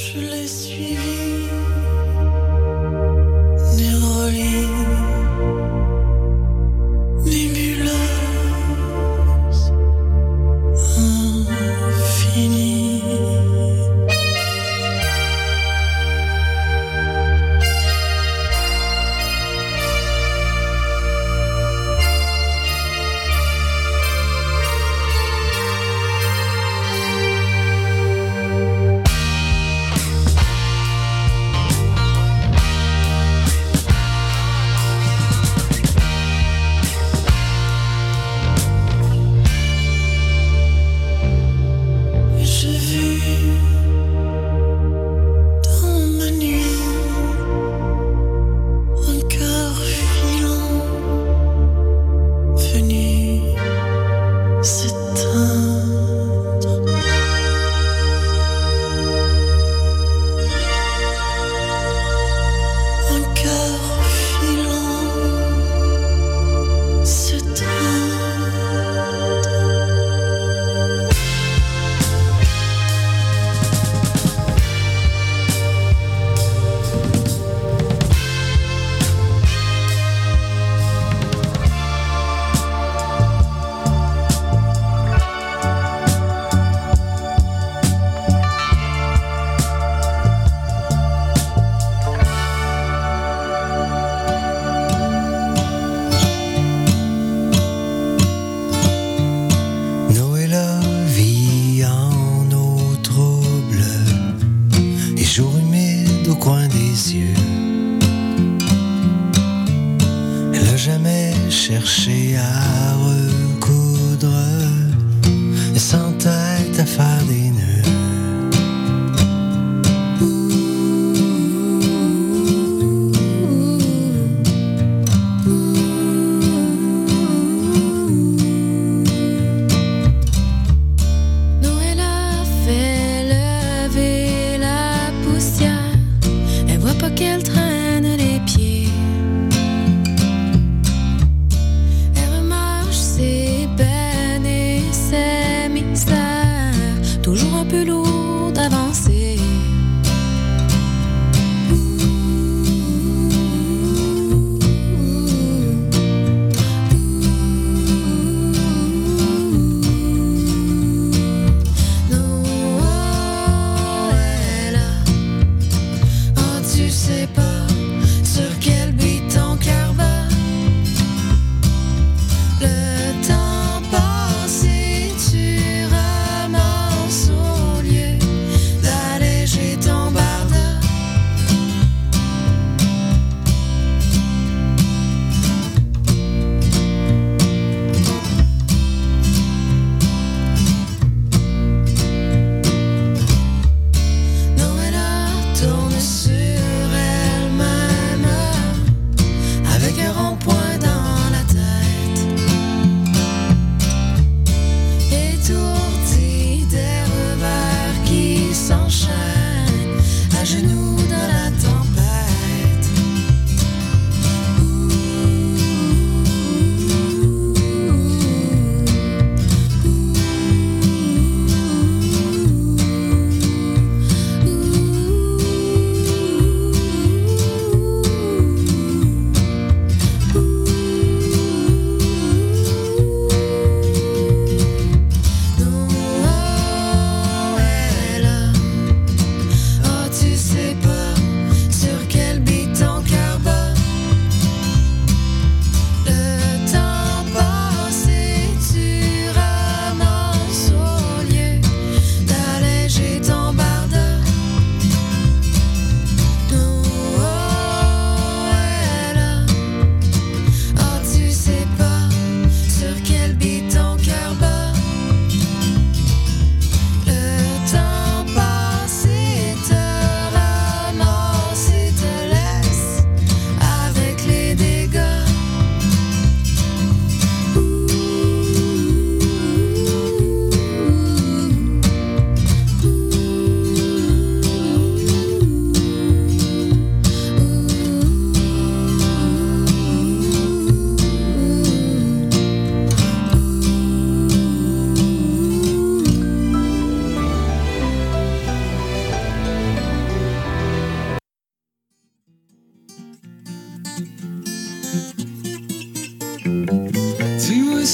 je l'ai suivi. Toujours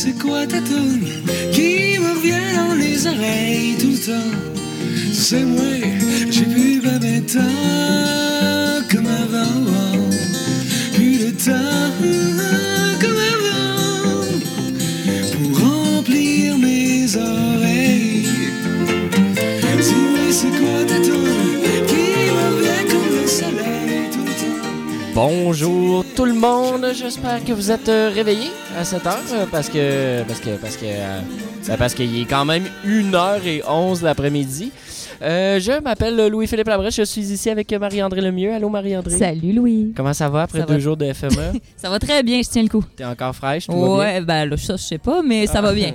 c'est quoi ta tune qui me revient dans les oreilles tout le temps? C'est moi, j'ai ben ben temps comme avant. Bonjour tout le monde, j'espère que vous êtes euh, réveillés à cette heure euh, parce que parce que parce que euh, ben, parce qu'il est quand même 1h11 l'après-midi. Euh, je m'appelle Louis-Philippe Labrèche, je suis ici avec Marie-André Lemieux. Allô Marie-André? Salut Louis. Comment ça va après Ça deux va. jours de FME? Ça va très bien, je tiens le coup. T'es encore fraîche, tout va bien? Ouais, ben là, ça, je sais pas, mais ça va bien.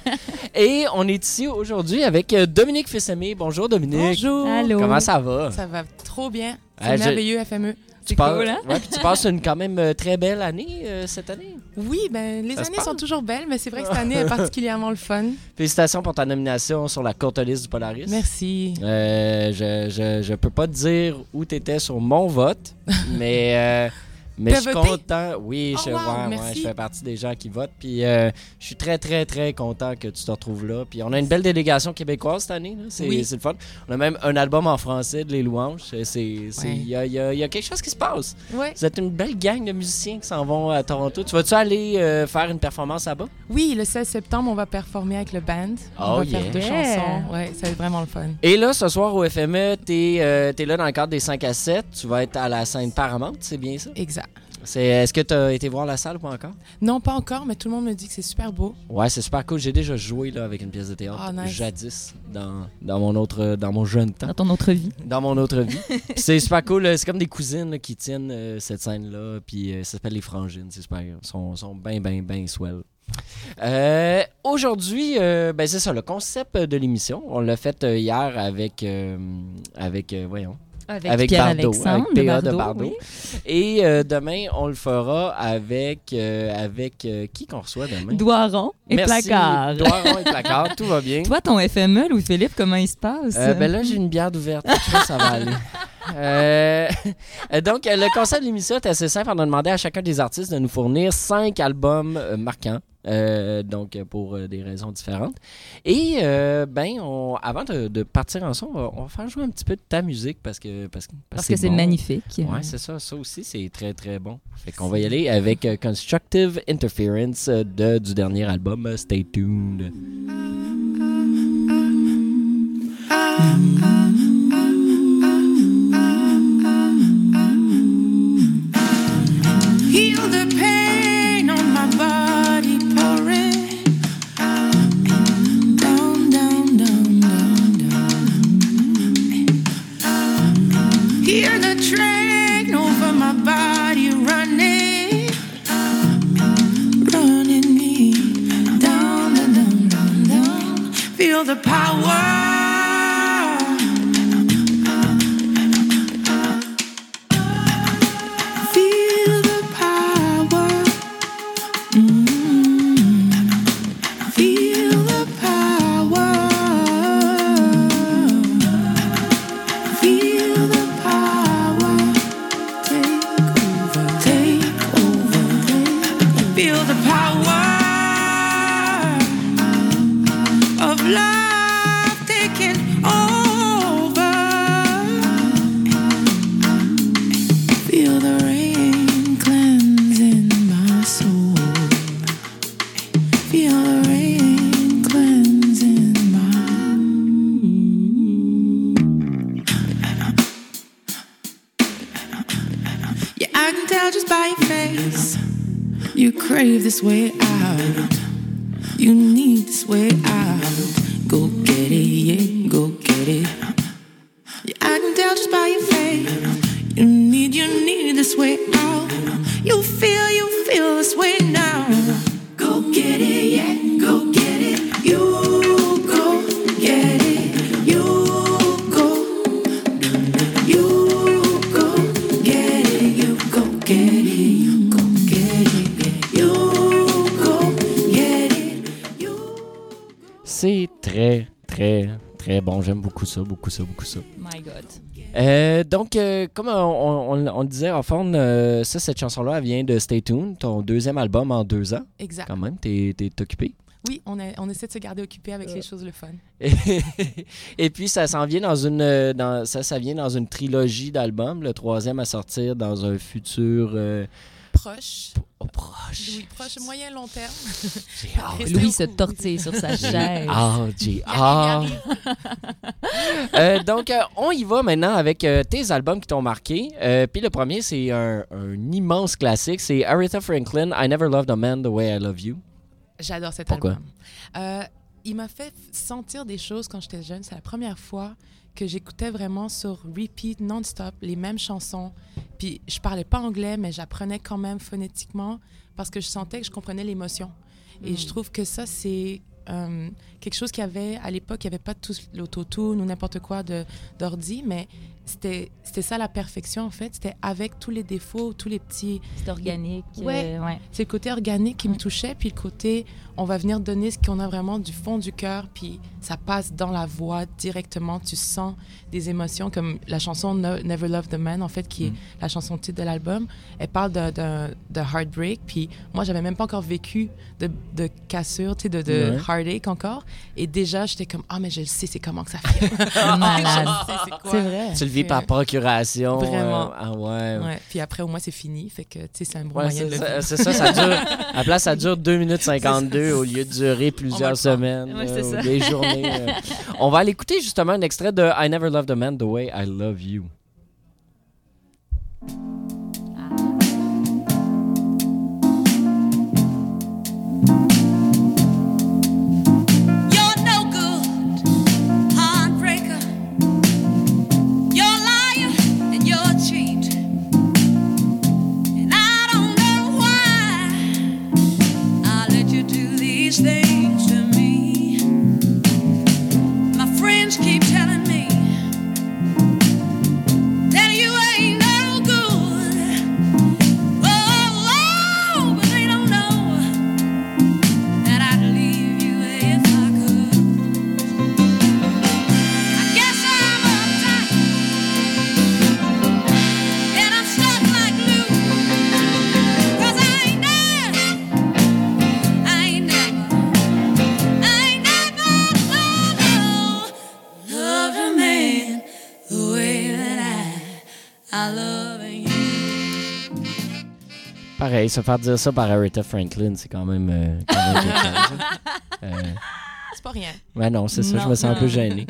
Et on est ici aujourd'hui avec Dominique Fils-Aimé. Bonjour Dominique. Bonjour. Allô. Comment ça va? Ça va trop bien. C'est Ah, je- merveilleux, FME. Tu C'est passes- cool, hein? ouais, puis tu passes une quand même euh, très belle année euh, cette année. Oui, ben, les Ça années sont toujours belles, mais c'est vrai que cette année est particulièrement le fun. Félicitations pour ta nomination sur la courte liste du Polaris. Merci. Euh, je, je, je peux pas te dire où tu étais sur mon vote, mais, euh, mais je suis content. Oui, Oh, je, wow, ouais, ouais, je fais partie des gens qui votent. Puis euh, je suis très, très, très content que tu te retrouves là. Puis on a une belle délégation québécoise cette année. C'est Oui. le fun. On a même un album en français de Les Louanges. Ouais. Il y, a, y a- il y a quelque chose qui se passe. Vous êtes une belle gang de musiciens qui s'en vont à Toronto. Tu vas-tu aller euh, faire une performance là-bas? Oui, le 16 septembre, on va performer avec le band. Oh, on va yeah. faire deux Yeah. chansons. Ouais, ça va être vraiment le fun. Et là, ce soir au FME, t'es euh, t'es là dans le cadre des 5 à 7. Tu vas être à la scène Paramount, c'est bien ça? Exact. C'est- Est-ce que tu as été voir la salle ou pas encore? Non, pas encore, mais tout le monde me dit que c'est super beau. Ouais, c'est super cool. J'ai déjà joué là, avec une pièce de théâtre Ah, nice. jadis dans, dans, mon autre, dans mon jeune temps, Dans ton autre vie. dans mon autre vie. C'est super cool. C'est comme des cousines là, qui tiennent euh, cette scène-là. Puis euh, ça s'appelle Les Frangines. C'est super. Ils sont, sont bien, bien, bien swell. Euh, Aujourd'hui, euh, ben c'est ça, le concept de l'émission. On l'a fait euh, hier avec, euh, avec euh, voyons, Avec, avec Bardot, avec PA de oui. Et euh, demain, on le fera avec, euh, avec euh, qui qu'on reçoit demain? Doiron et Merci. placard. Doiron et placard, tout va bien. Toi, ton FME, Louis-Philippe, comment il se passe? Ben là, j'ai une bière d'ouverte. Je pense que ça va aller. Euh, donc, le concept de l'émission est assez simple. On a demandé à chacun des artistes de nous fournir cinq albums marquants. Euh, donc, pour euh, des raisons différentes. Et, euh, ben, on- avant de, de partir ensemble, on va, on va faire jouer un petit peu de ta musique parce que parce, que- Parce que c'est bon. magnifique. Ouais, c'est ça. Ça aussi, c'est très, très bon. Fait qu'on va y aller avec euh, Constructive Interference de, du dernier album, Stay Tuned. Heal Hear the train over my body running, running me down, down, down, down. Feel the power. This way ça, beaucoup ça, beaucoup ça. My God. Euh, donc, euh, comme on, on- on le disait, en fond, euh, ça, cette chanson-là, elle vient de Stay Tuned, ton deuxième album en deux ans. Exact. Quand même, t'es occupé. Oui, on, on essaie de se garder occupé avec les choses le fun. Et, puis, ça s'en vient dans une, dans, ça, ça vient dans une trilogie d'albums, le troisième à sortir dans un futur Proche. oh, proche. Oui, proche, moyen, long terme. J'ai hâte. Restez Louis se tortille sur sa chaise. Ah, Euh, donc, euh, on y va maintenant avec euh, tes albums qui t'ont marqué. Euh, Puis le premier, c'est un, un immense classique. C'est Aretha Franklin, I Never Loved a Man the Way I Love You. J'adore cet Pourquoi? album. Euh, il m'a fait sentir des choses quand j'étais jeune. C'est la première fois que j'écoutais vraiment sur repeat, non-stop, les mêmes chansons. Puis je parlais pas anglais, mais j'apprenais quand même phonétiquement parce que je sentais que je comprenais l'émotion. Et je trouve que ça, c'est euh, quelque chose qu'il y avait à l'époque. Il n'y avait pas tout l'autotune ou n'importe quoi d'ordi, mais c'était c'était ça la perfection, en fait. C'était avec tous les défauts, tous les petits C'est organique. Ouais. euh, ouais. c'est le côté organique qui me touchait, puis le côté on va venir donner ce qu'on a vraiment du fond du cœur, puis ça passe dans la voix directement. Tu sens des émotions comme la chanson No- Never Love the Man, en fait, qui est Mm. la chanson titre de l'album. Elle parle de, de, de heartbreak, puis moi, j'avais même pas encore vécu de, de cassure, tu sais, de, de Ouais. heartache encore. Et déjà, j'étais comme, ah, mais je le sais, c'est comment que ça fait. C'est vrai. Vis par procuration. Vraiment. euh, ah ouais. Puis après, au moins, c'est fini. Fait que, tu sais, c'est un bon moyen de c'est ça, ça dure. À place, ça dure 2 minutes 52 ça. au lieu de durer plusieurs semaines, euh, ou des journées. euh. On va aller écouter justement un extrait de I Never Loved a Man the Way I Love You. Se faire dire ça par Aretha Franklin, c'est quand même. euh, quand même quelque chose, hein. Euh, C'est pas rien. Ouais, non, c'est ça, je me sens un peu gêné.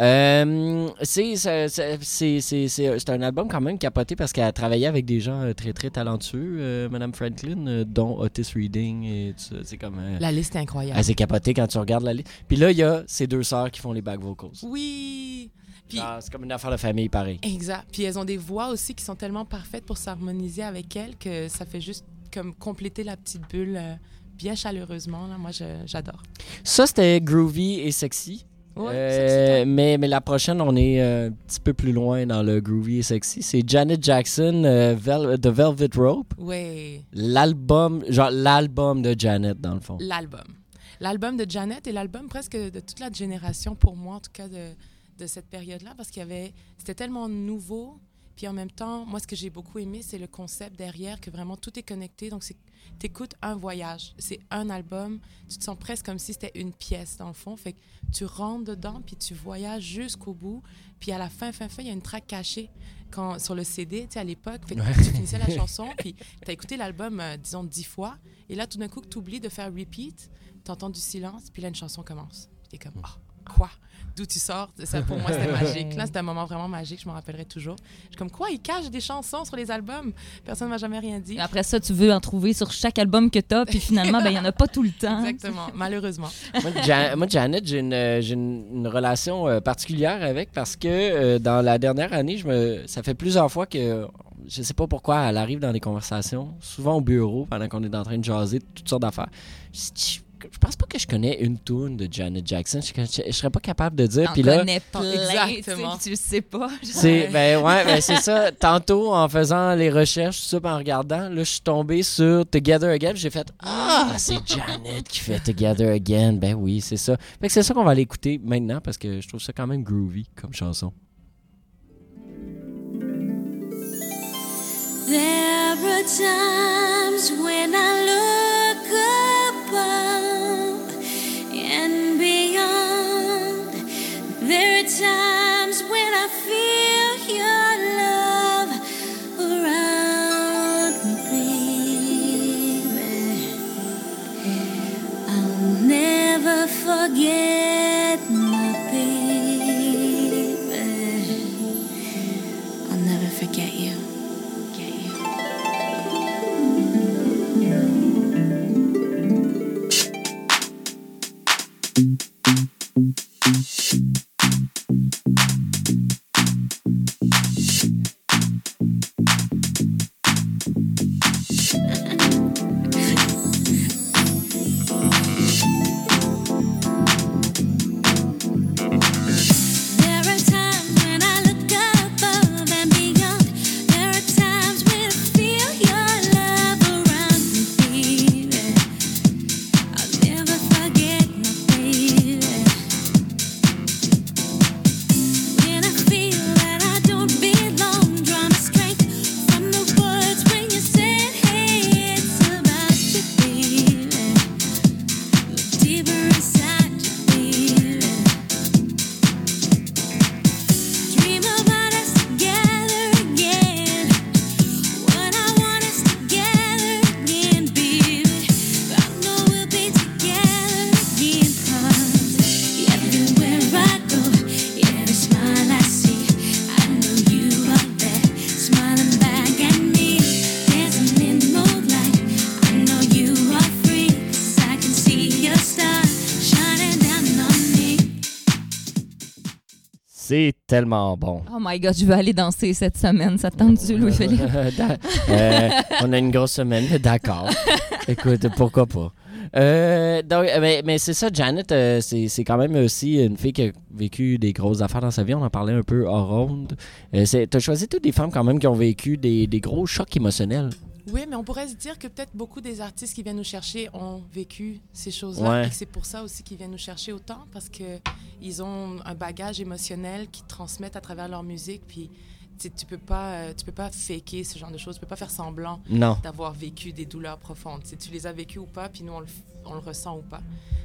Euh, c'est, c'est, c'est, c'est, c'est- c'est- c'est un album quand même capoté parce qu'elle a travaillé avec des gens euh, très très talentueux, euh, Madame Franklin, euh, dont Otis Reading et tout ça. C'est comme. euh, La liste est incroyable. ah, c'est capoté quand tu regardes la liste. Puis là, il y a ces deux sœurs qui font les back vocals. Oui. Puis, Ah, c'est comme une affaire de famille, pareil. exact. Puis elles ont des voix aussi qui sont tellement parfaites pour s'harmoniser avec elles que ça fait juste comme compléter la petite bulle euh, bien chaleureusement. Là. Moi, je- j'adore. Ça, c'était groovy et sexy. Ouais, Euh, mais, mais la prochaine, on est euh, un petit peu plus loin dans le groovy et sexy. C'est Janet Jackson, euh, Vel- The Velvet Rope. Ouais, L'album, genre l'album de Janet, dans le fond. l'album. L'album de Janet est l'album presque de toute la génération, pour moi en tout cas, de, de cette période-là, parce qu'il y avait, c'était tellement nouveau. Puis en même temps, moi, ce que j'ai beaucoup aimé, c'est le concept derrière, que vraiment tout est connecté. Donc, c'est t'écoutes un voyage. C'est un album. Tu te sens presque comme si c'était une pièce, dans le fond. Fait que tu rentres dedans, puis tu voyages jusqu'au bout. Puis à la fin, fin, fin, il y a une track cachée quand, sur le CD, tu sais, à l'époque. Fait que Ouais. tu finissais la chanson, puis tu as écouté l'album, euh, disons, dix fois. Et là, tout d'un coup, tu oublies de faire repeat, tu entends du silence, puis là, une chanson commence. Puis tu es comme, Ah, quoi? D'où tu sors? Ça, pour moi, c'était magique. Là, c'était un moment vraiment magique, je m'en rappellerai toujours. Je suis comme, quoi? Ils cachent des chansons sur les albums? Personne ne m'a jamais rien dit. Et Après ça, tu veux en trouver sur chaque album que t'as, puis finalement, ben, il n'y en a pas tout le temps. Exactement, malheureusement. moi, Ja- moi, Janet, j'ai une, euh, j'ai une, une relation euh, particulière avec parce que euh, dans la dernière année, je me, ça fait plusieurs fois que je sais pas pourquoi elle arrive dans des conversations, souvent au bureau, pendant qu'on est en train de jaser de toutes sortes d'affaires. Je pense pas que je connais une tune de Janet Jackson. Je, je, je serais pas capable de dire. Puis là, connais plein, Exactement. tu sais, tu le sais pas. c'est ben ouais, ben c'est ça. Tantôt en faisant les recherches, tout ça, en regardant, là, je suis tombé sur Together Again. J'ai fait ah, c'est Janet qui fait Together Again. Ben oui, c'est ça. Fait que c'est ça qu'on va aller écouter maintenant parce que je trouve ça quand même groovy comme chanson. There are times when I look above There are times when I feel your love around me, baby. I'll never forget tellement bon. Oh my god, je veux aller danser cette semaine. Ça te tente-tu, Louis-Philippe? Da- euh, on a une grosse semaine, d'accord. Écoute, pourquoi pas. Euh, donc, euh, mais mais c'est ça, Janet, euh, c'est c'est quand même aussi une fille qui a vécu des grosses affaires dans sa vie. On en parlait un peu hors ronde. Euh, c'est- T'as choisi toutes des femmes quand même qui ont vécu des, des gros chocs émotionnels. Oui, mais on pourrait se dire que peut-être beaucoup des artistes qui viennent nous chercher ont vécu ces choses-là Ouais. et que c'est pour ça aussi qu'ils viennent nous chercher autant parce que ils ont un bagage émotionnel qu'ils transmettent à travers leur musique. Puis tu peux pas, euh, tu peux pas faker ce genre de choses. Tu peux pas faire semblant d'avoir vécu des douleurs profondes. Si tu les as vécues ou pas, puis nous on le, f- on le ressent ou pas.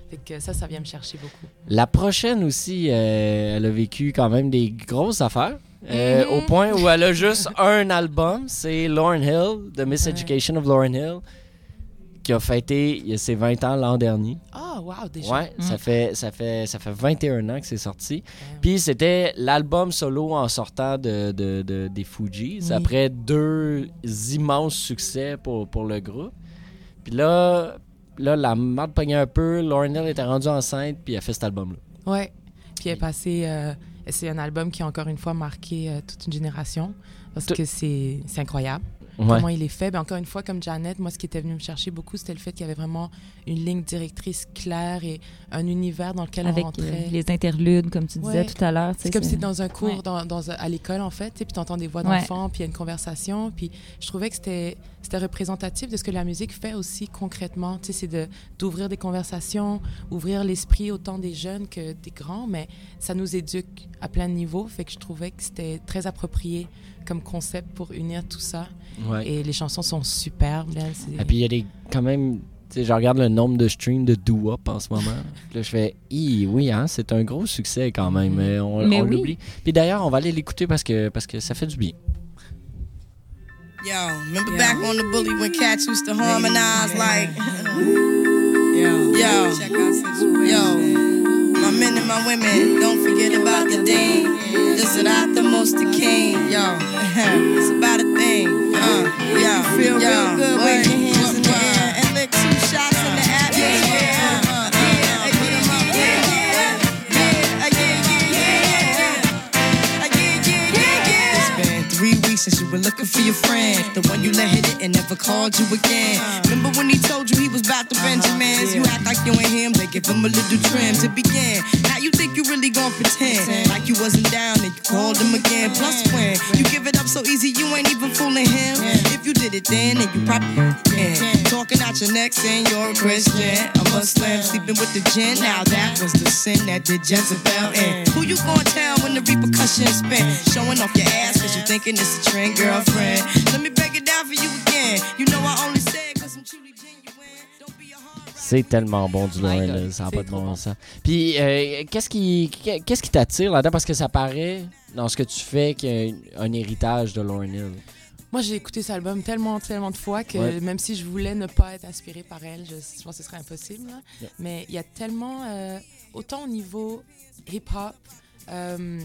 Fait que ça, ça vient me chercher beaucoup. La prochaine aussi, euh, elle a vécu quand même des grosses affaires. Euh, Au point où elle a juste un album, c'est Lauren Hill, The Miseducation of Lauren Hill, qui a fêté il y a ses 20 ans l'an dernier. Ah, wow, déjà. Ouais, Mm. ça, fait, ça, fait, ça fait 21 ans que c'est sorti. Puis c'était l'album solo en sortant de, de- de- des Fujis, Oui. après deux immenses succès pour, pour le groupe. Puis là, là la marde pognait un peu, Lauren Hill était rendue enceinte, puis elle a fait cet album-là. Ouais. Puis elle est passée. euh, c'est un album qui a encore une fois marqué euh, toute une génération parce que c'est c'est incroyable. Ouais. Comment il est fait. Ben, encore une fois, comme Janet, moi, ce qui était venu me chercher beaucoup, c'était le fait qu'il y avait vraiment une ligne directrice claire et un univers dans lequel Avec on euh, rentrait. les interludes, comme tu disais Ouais. tout à l'heure. C'est comme si dans un cours Ouais. dans, dans un- à l'école, en fait, puis tu entends des voix Ouais. d'enfants, puis il y a une conversation. Puis je trouvais que c'était c'était représentatif de ce que la musique fait aussi concrètement. C'est de- d'ouvrir des conversations, ouvrir l'esprit autant des jeunes que des grands, mais ça nous éduque à plein de niveaux. Fait que je trouvais que c'était très approprié comme concept pour unir tout ça. Ouais. Et les chansons sont superbes. là, Et puis il y a des quand même. Tu sais, je regarde le nombre de streams de Do Up en ce moment. Puis là, je fais, oui, hein, c'est un gros succès quand même. Mais on, on oui. l'oublie. Puis d'ailleurs, on va aller l'écouter parce que, parce que ça fait du bien. Yo, remember back on the bully when cats used to harmonize like, Yo, yo, check out situation. yo, my women. Don't forget about the dean. Just not the most the king, yo. it's about a thing, uh, yo. Feel yo. real good when your hands in the air and lick two shots in the atmosphere. Since you were looking for your friend, the one you let hit it and never called you again. Remember when he told you he was about the Benjamins? You act like you ain't him, they give him a little trim to begin. You think you really gon' pretend like you wasn't down and you called him again. Plus when you give it up so easy, you ain't even fooling him. If you did it then, then you probably can. Talking out your neck saying you're a Christian, a Muslim, sleeping with the gin. Now that was the sin that did Jezebel in. Who you gonna tell when the repercussions spin? Showing off your ass cause you thinking it's a trend, girlfriend. Let me break it down for you again. You know I only say C'est tellement bon du My Lauryn Hill, ça n'a pas de bon bon. sens. Puis, euh, qu'est-ce qui, qu'est-ce qui t'attire là-dedans? Parce que ça paraît dans ce que tu fais qu'il y a un, un héritage de Lauryn Hill. Moi, j'ai écouté cet album tellement, tellement de fois que Ouais. même si je voulais ne pas être inspirée par elle, je, je pense que ce serait impossible. là. Yeah. Mais il y a tellement, euh, autant au niveau hip-hop, euh,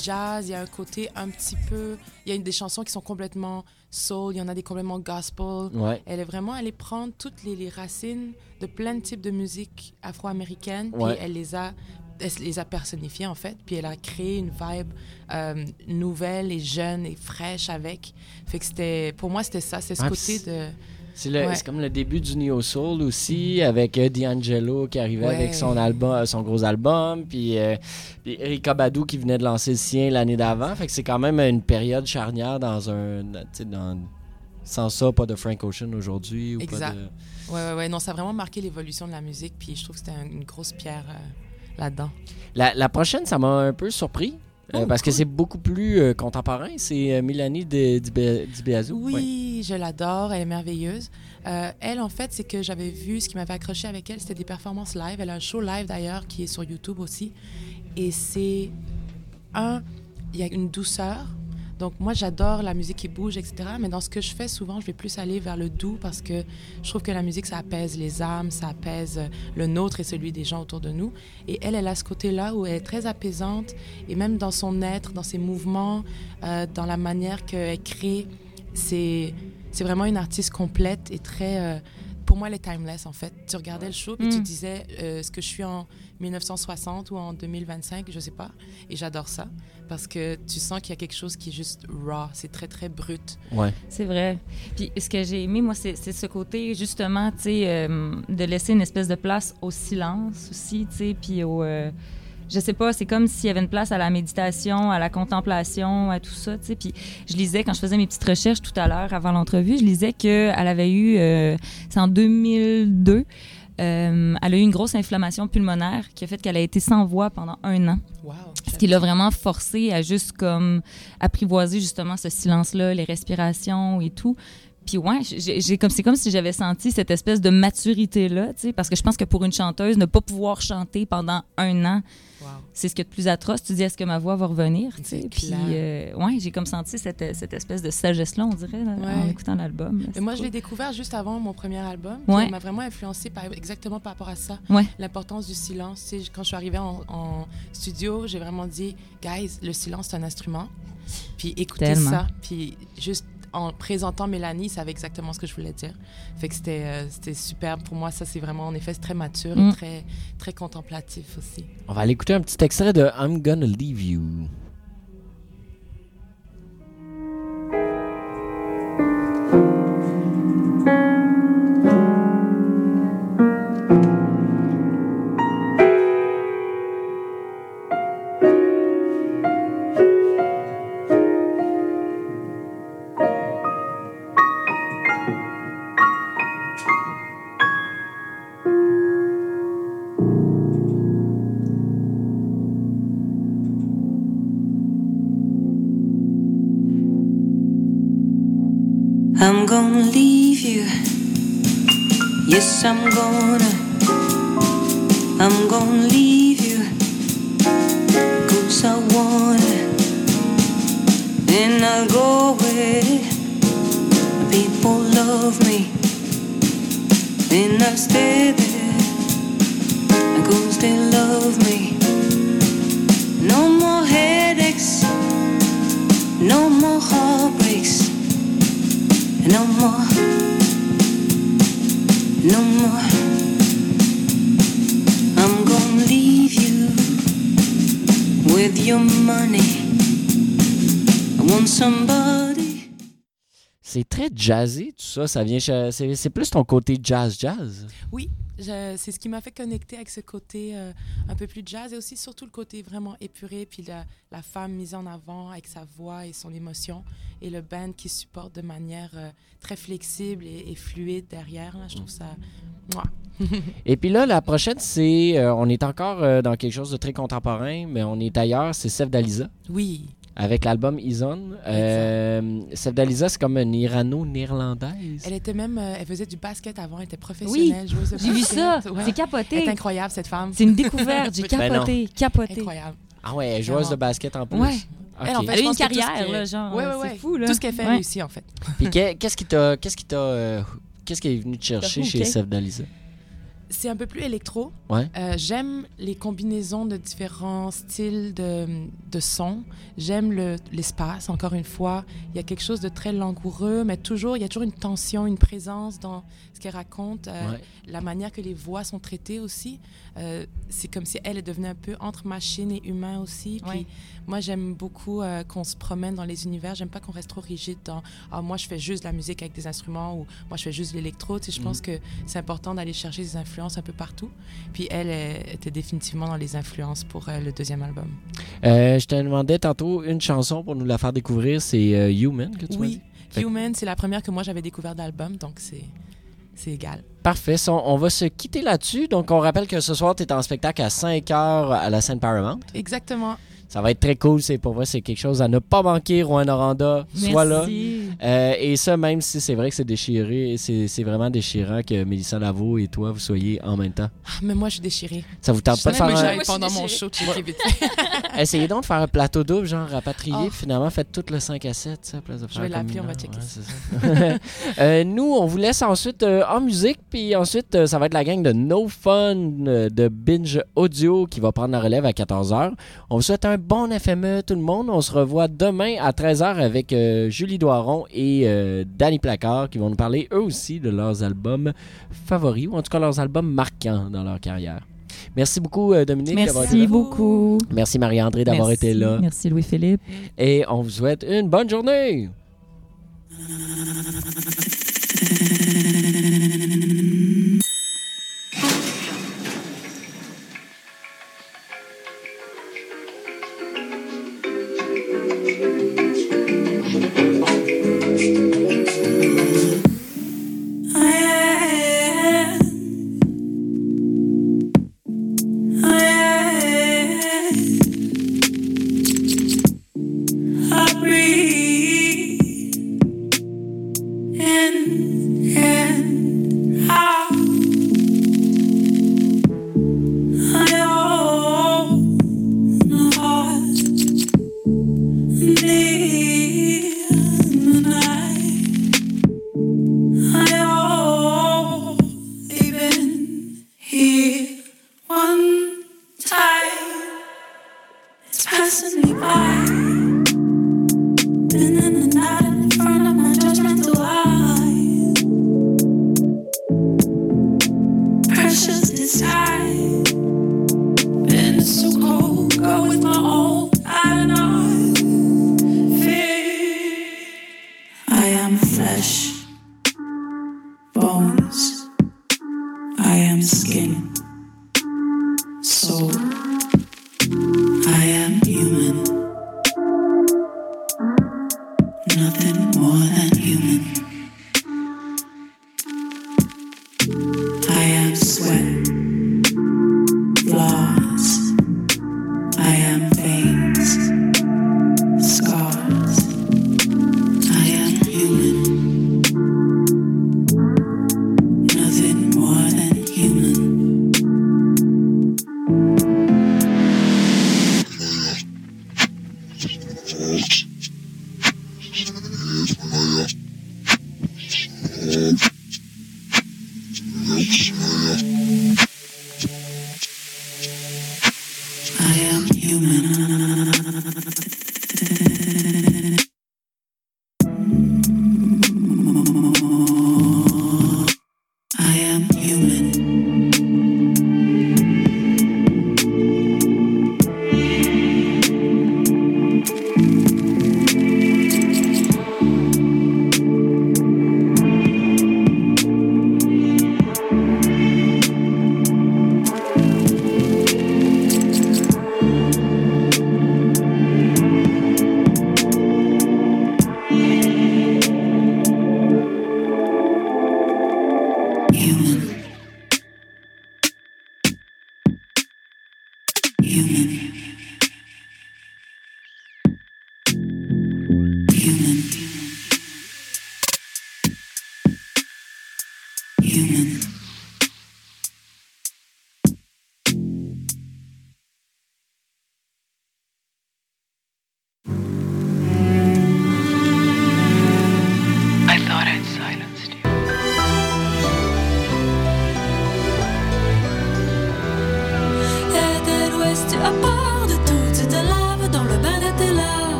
jazz, il y a un côté un petit peu. Il y a des chansons qui sont complètement soul, il y en a des complètement gospel. Ouais. Elle est vraiment allée prendre toutes les, les racines de plein de types de musique afro-américaine, Ouais. puis elle les a elle les a personnifiées en fait, puis elle a créé une vibe euh, nouvelle et jeune et fraîche avec. Fait que c'était, pour moi c'était ça, c'est ce Ouais, côté de, C'est, Ouais. comme le début du Neo Soul aussi, avec euh, D'Angelo qui arrivait Ouais. avec son album, euh, son gros album, puis, euh, puis Erykah Badu qui venait de lancer le sien l'année d'avant. Fait que c'est quand même une période charnière dans un, dans, sans ça, pas de Frank Ocean aujourd'hui ou pas Exact. de. ouais ouais ouais, non ça a vraiment marqué l'évolution de la musique, puis je trouve que c'était un- une grosse pierre euh, là-dedans. La, la prochaine, ça m'a un peu surpris. Euh, Oh, parce que c'est beaucoup plus euh, contemporain. C'est euh, Mélanie Dibeazou. Oui, Ouais. je l'adore, elle est merveilleuse. Euh, elle, en fait, c'est que j'avais vu, ce qui m'avait accroché avec elle, c'était des performances live. Elle a un show live d'ailleurs qui est sur YouTube aussi. Et c'est un, il y a une douceur. Donc moi, j'adore la musique qui bouge, etc. Mais dans ce que je fais souvent, je vais plus aller vers le doux parce que je trouve que la musique, ça apaise les âmes, ça apaise le nôtre et celui des gens autour de nous. Et elle, elle a ce côté-là où elle est très apaisante et même dans son être, dans ses mouvements, euh, dans la manière qu'elle crée, c'est c'est vraiment une artiste complète et très. euh, pour moi, elle est timeless en fait. Tu regardais le show puis tu Mm. disais euh, ce que je suis en 1960 ou en 2025, je sais pas. Et j'adore ça parce que tu sens qu'il y a quelque chose qui est juste raw. C'est très très brut. Ouais. C'est vrai. Puis ce que j'ai aimé, moi, c'est ce côté, justement, tu sais, euh, de laisser une espèce de place au silence aussi, tu sais, puis au... euh, je sais pas, c'est comme s'il y avait une place à la méditation, à la contemplation, à tout ça, tu sais. Puis je lisais, quand je faisais mes petites recherches tout à l'heure, avant l'entrevue, je lisais qu'elle avait eu, euh, c'est en 2002, euh, elle a eu une grosse inflammation pulmonaire qui a fait qu'elle a été sans voix pendant un an. Wow. Ce qui l'a vraiment forcé à juste comme apprivoiser justement ce silence-là, les respirations et tout. Puis ouais, j'ai comme c'est comme si j'avais senti cette espèce de maturité là, tu sais, parce que je pense que pour une chanteuse, ne pas pouvoir chanter pendant un an, Wow. c'est ce qu'il y a de plus atroce. Tu dis est-ce que ma voix va revenir, tu sais? Puis euh, ouais, j'ai comme senti cette, cette espèce de sagesse là, on dirait, là, en écoutant l'album. moi, je l'ai découvert juste avant mon premier album. Ouais. qui m'a vraiment influencé par, exactement par rapport à ça. Ouais. L'importance du silence. Tu sais, quand je suis arrivée en, en studio, j'ai vraiment dit, guys, le silence, c'est un instrument. Puis écoutez Tellement. ça. Puis juste en présentant Mélanie, ça avait exactement ce que je voulais dire. Fait que c'était euh, c'était superbe. Pour moi, ça, c'est vraiment, en effet, c'est très mature Mm. et très, très contemplatif aussi. On va aller écouter un petit extrait de I'm Gonna Leave You. Then I'll stay there. Cause they love me. No more headaches. No more heartbreaks. No more, no more. I'm gonna leave you with your money. I want somebody. C'est très jazzy, tout ça. Ça vient, c'est c'est plus ton côté jazz-jazz. Oui, c'est ce qui m'a fait connecter avec ce côté euh, un peu plus jazz et aussi surtout le côté vraiment épuré, puis la, la femme mise en avant avec sa voix et son émotion et le band qui supporte de manière euh, très flexible et, et fluide derrière. là. je trouve ça... Mouah. Et puis là, la prochaine, c'est. euh, on est encore dans quelque chose de très contemporain, mais on est ailleurs. C'est Sef Dalisa Oui, avec l'album Izon. Euh, c'est comme une irano-néerlandaise. elle était même... euh, elle faisait du basket avant, elle était professionnelle, joueuse de J'ai vu ça. Ouais. C'est Elle capoté. est incroyable, cette femme. C'est une découverte. J'ai Ben capoté. Capoté. Incroyable. Ah ouais, elle est joueuse Vraiment. de basket en plus. Ouais. Elle, en fait, Elle a eu une que carrière, là, genre. Ouais, ouais, c'est ouais. fou, là. Tout ce qu'elle fait Ouais. réussit, en fait. Puis que- qu'est-ce qui t'a, qu'est-ce qui t'a, euh, qu'est-ce qui est venu te chercher chez hooké. C'est un peu plus électro. Ouais. Euh, J'aime les combinaisons de différents styles de, de sons. J'aime le- l'espace, encore une fois. Il y a quelque chose de très langoureux, mais toujours, il y a toujours une tension, une présence dans ce qu'elle raconte. Euh, Ouais. La manière que les voix sont traitées aussi. Euh, c'est comme si elle est devenue un peu entre machine et humain aussi. Puis Ouais. moi, j'aime beaucoup euh, qu'on se promène dans les univers. J'aime pas qu'on reste trop rigide dans ah, moi, je fais juste de la musique avec des instruments ou moi, je fais juste de l'électro. Tu sais, je pense que c'est important d'aller chercher des influences un peu partout. Puis elle elle était définitivement dans les influences pour euh, le deuxième album. Euh, je te demandais tantôt une chanson pour nous la faire découvrir. C'est euh, Human que tu m'as Oui, Human, c'est la première que moi j'avais découvert d'album, donc c'est c'est égal. Parfait. On va se quitter là-dessus. Donc, on rappelle que ce soir, tu es en spectacle à 5 h à la scène Paramount. Exactement. Ça va être très cool. C'est pour moi, c'est quelque chose à ne pas manquer. Rouen Noranda, soit là. Merci. Euh, et ça, même si c'est vrai que c'est déchiré, c'est vraiment déchirant que Mélissa Lavo et toi, vous soyez en même temps. Ah, mais moi, je suis déchirée. Ça vous tente Je pas de faire que un... pendant mon show vite. Essayez donc de faire un plateau double, genre rapatrié, Oh. finalement, faites tout le 5 à 7, ça, place de Je faire vais comme l'appeler, on va checker Ouais, ça. Euh, nous, on vous laisse ensuite euh, en musique, puis ensuite, euh, ça va être la gang de No Fun euh, de Binge Audio qui va prendre la relève à 14h. On vous souhaite un bon FME, tout le monde. On se revoit demain à 13h avec euh, Julie Doiron et euh, Danny Placard qui vont nous parler eux aussi de leurs albums favoris, ou en tout cas leurs albums marquants dans leur carrière. Merci beaucoup, euh, Dominique, d'avoir été Merci beaucoup. Merci Marie-André d'avoir été là. Merci Louis-Philippe. Et on vous souhaite une bonne journée. Mm-hmm.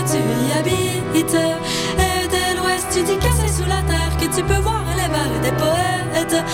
tu y habites. Et de l'ouest, tu dis que c'est sous la terre que tu peux voir les balles des poètes.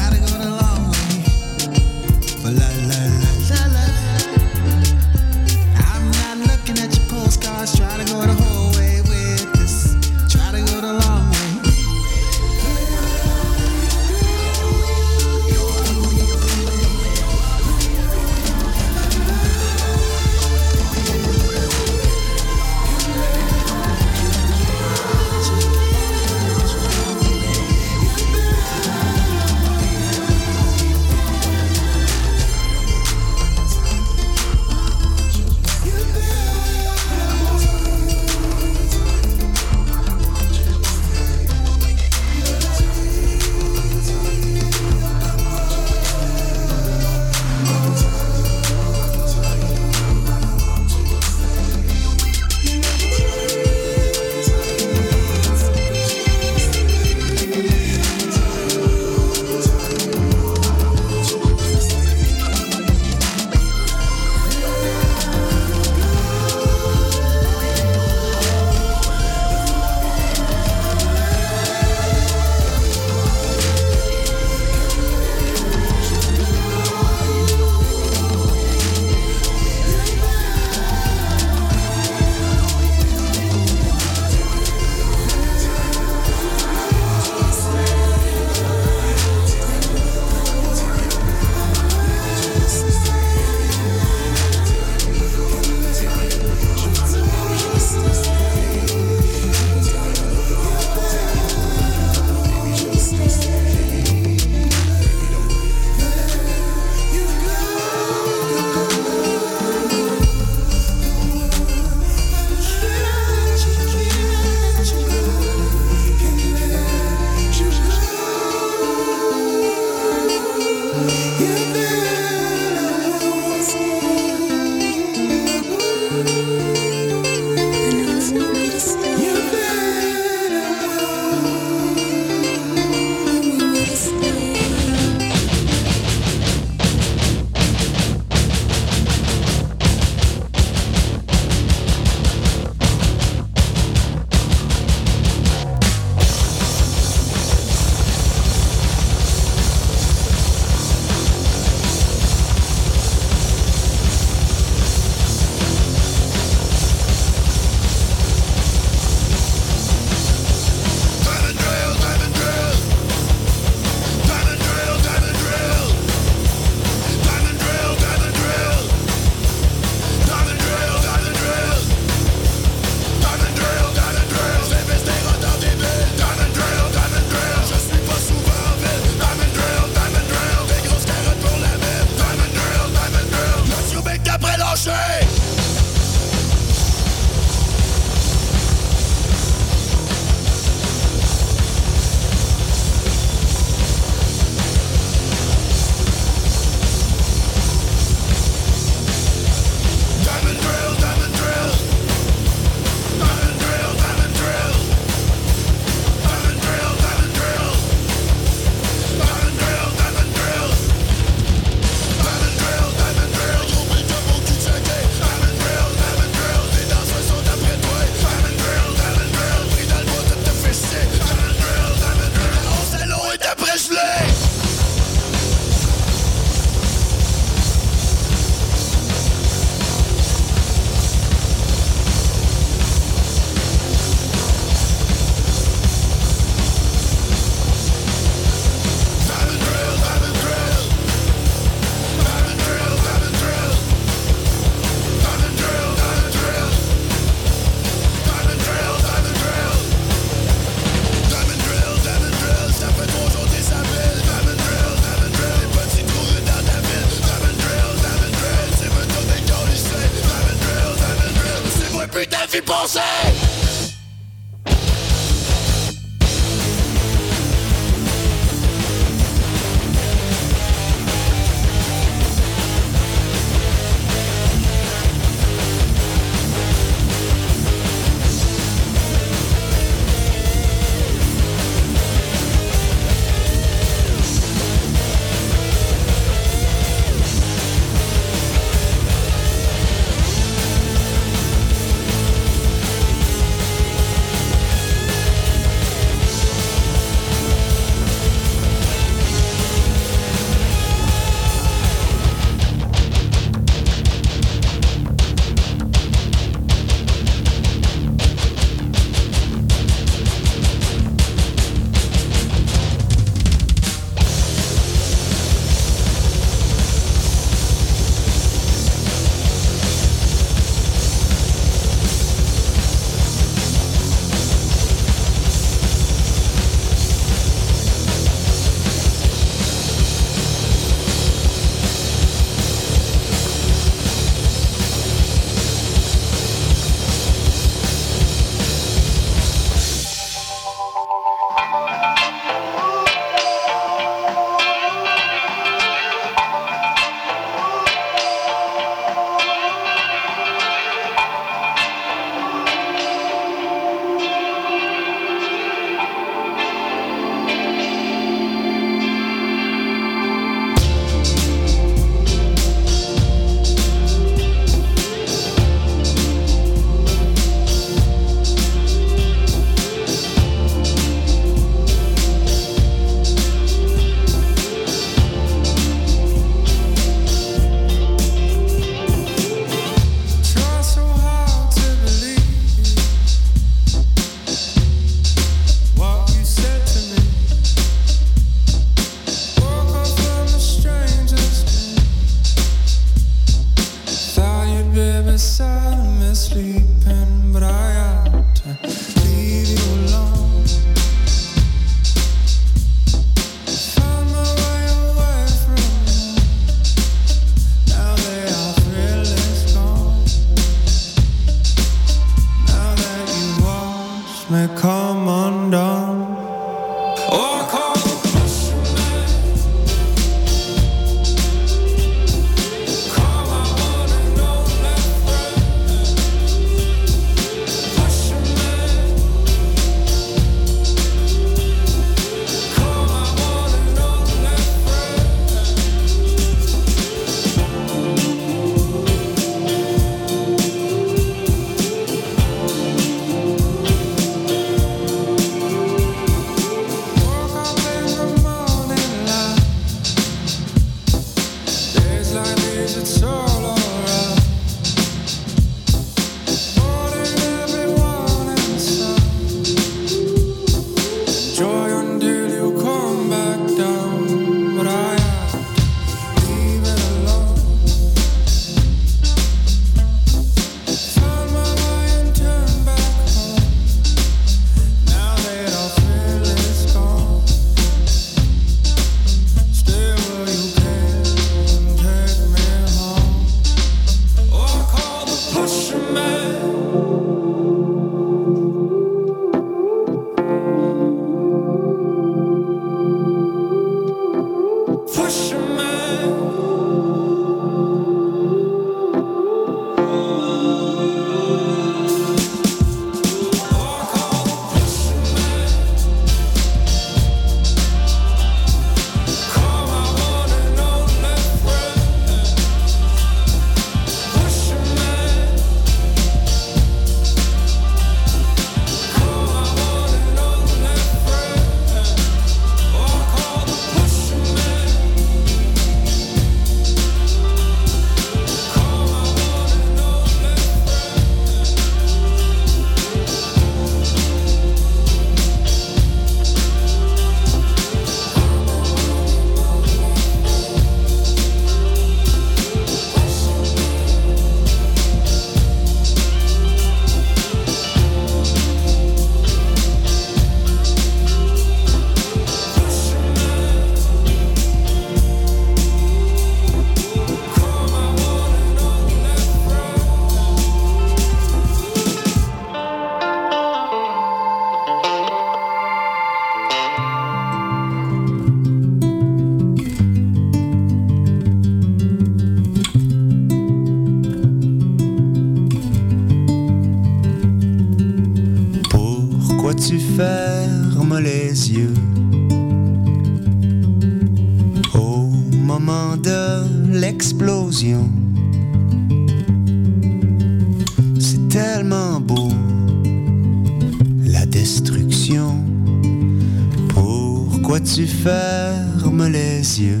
Tu fermes les yeux?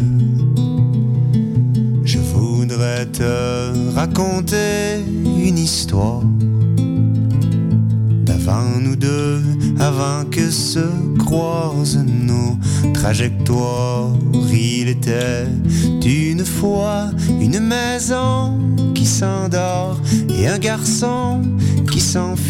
Je voudrais te raconter une histoire d'avant nous deux, avant que se croisent nos trajectoires. Il était une fois une maison qui s'endort et un garçon qui s'enfuit.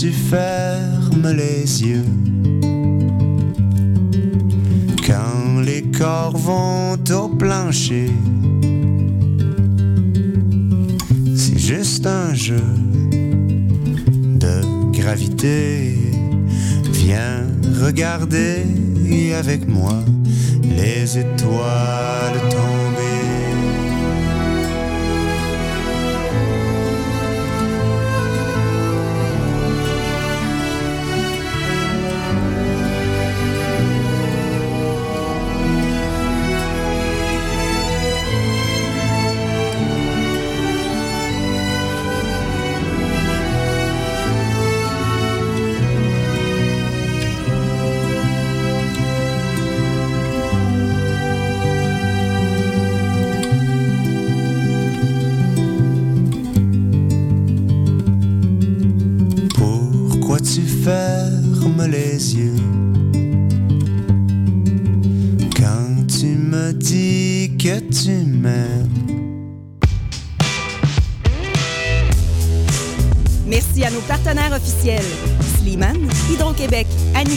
Tu fermes les yeux? Quand les corps vont au plancher? C'est juste un jeu de gravité. Viens regarder avec moi les étoiles tomber.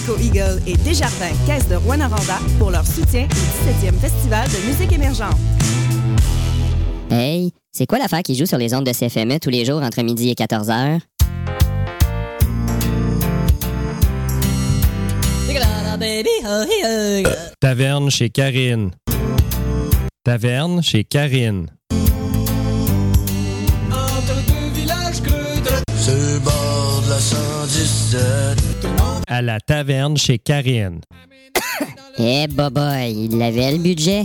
Anico Eagle et Desjardins Caisse de Rwanda pour leur soutien au 17e Festival de musique émergente. Hey, c'est quoi l'affaire qui joue sur les ondes de CFME tous les jours entre midi et 14 heures? Taverne chez Karine. Taverne chez Karine. Sur le bord de la 117. À la taverne chez Karine. Eh, boboy, il avait le budget.